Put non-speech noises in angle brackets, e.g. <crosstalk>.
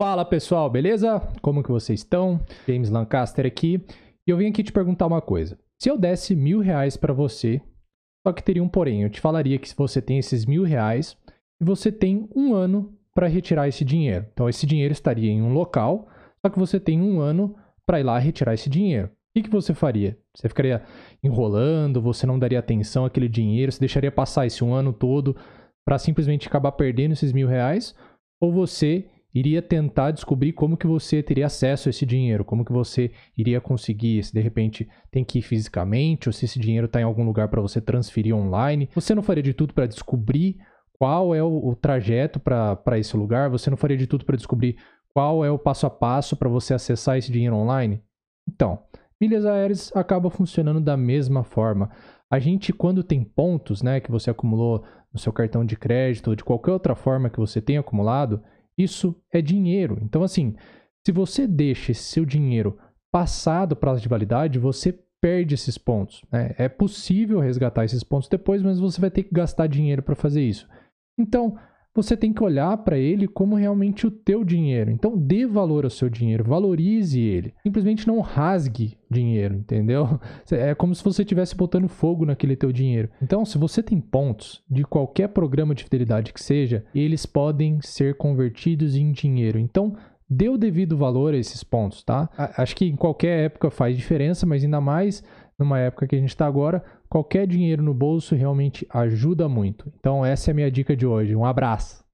Fala pessoal, beleza? Como que vocês estão? James Lancaster aqui. E eu vim aqui te perguntar uma coisa. Se eu desse mil reais para você, só que teria um porém. Eu te falaria que você tem esses mil reais e você tem um ano para retirar esse dinheiro. Então esse dinheiro estaria em um local, só que você tem um ano para ir lá retirar esse dinheiro. O que, que você faria? Você ficaria enrolando, você não daria atenção àquele dinheiro, você deixaria passar esse um ano todo para simplesmente acabar perdendo esses mil reais? Ou você iria tentar descobrir como que você teria acesso a esse dinheiro, como que você iria conseguir, se de repente tem que ir fisicamente, ou se esse dinheiro está em algum lugar para você transferir online. Você não faria de tudo para descobrir qual é o, o trajeto para esse lugar? Você não faria de tudo para descobrir qual é o passo a passo para você acessar esse dinheiro online? Então, milhas aéreas acaba funcionando da mesma forma. A gente, quando tem pontos né, que você acumulou no seu cartão de crédito ou de qualquer outra forma que você tenha acumulado, isso é dinheiro. Então, assim, se você deixa esse seu dinheiro passar do prazo de validade, você perde esses pontos. Né? É possível resgatar esses pontos depois, mas você vai ter que gastar dinheiro para fazer isso. Então, você tem que olhar para ele como realmente o teu dinheiro. Então, dê valor ao seu dinheiro, valorize ele. Simplesmente não rasgue dinheiro, entendeu? <laughs> É como se você estivesse botando fogo naquele teu dinheiro. Então, se você tem pontos de qualquer programa de fidelidade que seja, eles podem ser convertidos em dinheiro. Então, dê o devido valor a esses pontos, tá? Acho que em qualquer época faz diferença, mas ainda mais numa época que a gente está agora, qualquer dinheiro no bolso realmente ajuda muito. Então, essa é a minha dica de hoje. Um abraço!